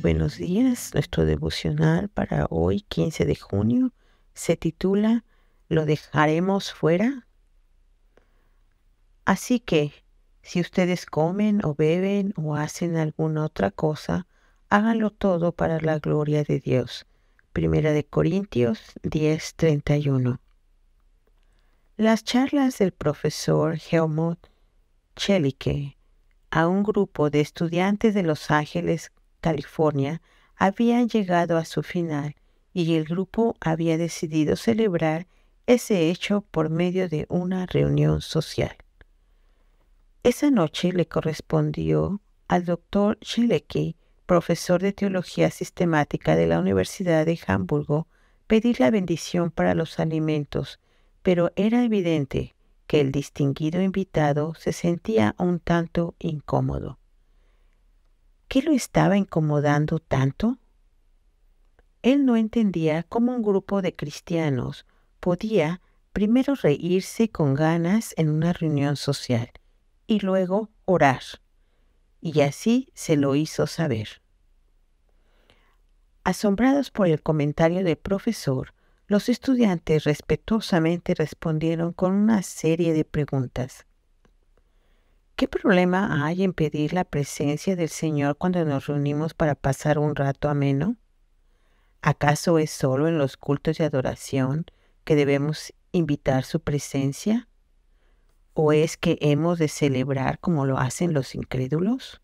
Buenos días. Nuestro devocional para hoy, 15 de junio, se titula ¿Lo dejaremos fuera? Así que, si ustedes comen o beben o hacen alguna otra cosa, háganlo todo para la gloria de Dios. Primera de Corintios 10:31. Las charlas del profesor Helmut Chelike a un grupo de estudiantes de Los Ángeles California, habían llegado a su final y el grupo había decidido celebrar ese hecho por medio de una reunión social. Esa noche le correspondió al doctor Schelecki, profesor de teología sistemática de la Universidad de Hamburgo, pedir la bendición para los alimentos, pero era evidente que el distinguido invitado se sentía un tanto incómodo. ¿Qué lo estaba incomodando tanto? Él no entendía cómo un grupo de cristianos podía primero reírse con ganas en una reunión social y luego orar. Y así se lo hizo saber. Asombrados por el comentario del profesor, los estudiantes respetuosamente respondieron con una serie de preguntas. ¿Qué problema hay en pedir la presencia del Señor cuando nos reunimos para pasar un rato ameno? ¿Acaso es solo en los cultos de adoración que debemos invitar su presencia? ¿O es que hemos de celebrar como lo hacen los incrédulos?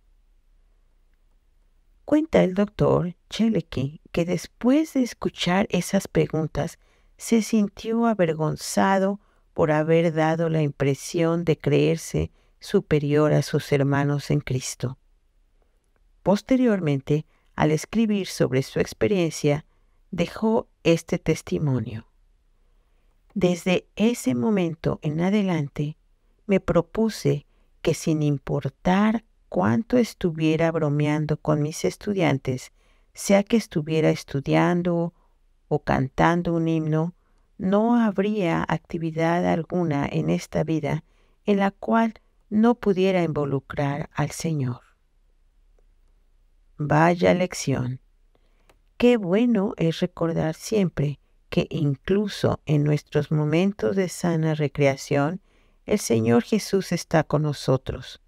Cuenta el doctor Cheleke que después de escuchar esas preguntas se sintió avergonzado por haber dado la impresión de creerse superior a sus hermanos en Cristo. Posteriormente, al escribir sobre su experiencia, dejó este testimonio. Desde ese momento en adelante, me propuse que sin importar cuánto estuviera bromeando con mis estudiantes, sea que estuviera estudiando o cantando un himno, no habría actividad alguna en esta vida en la cual no pudiera involucrar al Señor. Vaya lección. Qué bueno es recordar siempre que incluso en nuestros momentos de sana recreación, el Señor Jesús está con nosotros.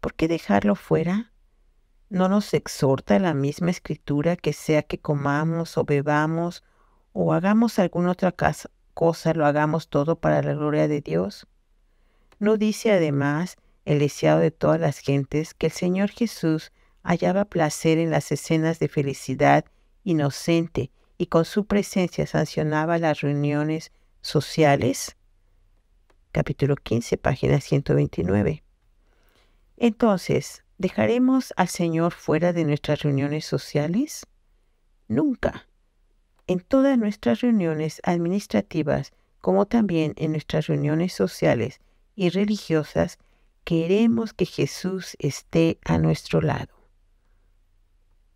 ¿Por qué dejarlo fuera? ¿No nos exhorta la misma escritura que sea que comamos o bebamos o hagamos alguna otra cosa, lo hagamos todo para la gloria de Dios? ¿No dice además el deseado de todas las gentes que el Señor Jesús hallaba placer en las escenas de felicidad inocente y con su presencia sancionaba las reuniones sociales? Capítulo 15, página 129. Entonces, ¿dejaremos al Señor fuera de nuestras reuniones sociales? Nunca. En todas nuestras reuniones administrativas, como también en nuestras reuniones sociales, y religiosas, queremos que Jesús esté a nuestro lado.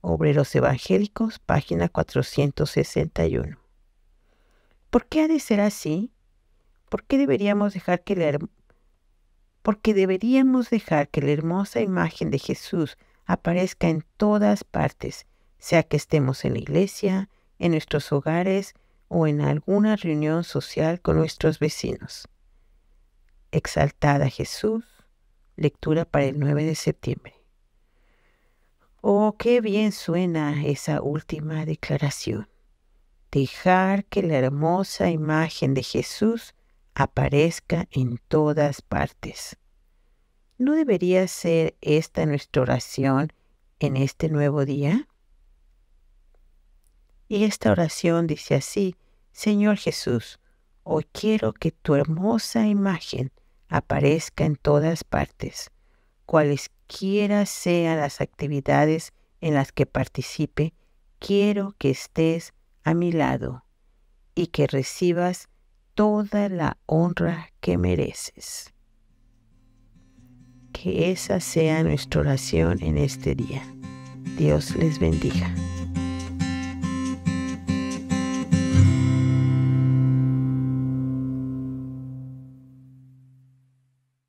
Obreros Evangélicos, página 461. ¿Por qué ha de ser así? ¿Por qué deberíamos dejar que la, porque deberíamos dejar que la hermosa imagen de Jesús aparezca en todas partes, sea que estemos en la iglesia, en nuestros hogares o en alguna reunión social con nuestros vecinos. Exaltada Jesús, lectura para el 9 de septiembre. Oh, qué bien suena esa última declaración. Dejar que la hermosa imagen de Jesús aparezca en todas partes. ¿No debería ser esta nuestra oración en este nuevo día? Y esta oración dice así, Señor Jesús, hoy quiero que tu hermosa imagen aparezca en todas partes, cualesquiera sean las actividades en las que participe, quiero que estés a mi lado y que recibas toda la honra que mereces. Que esa sea nuestra oración en este día. Dios les bendiga.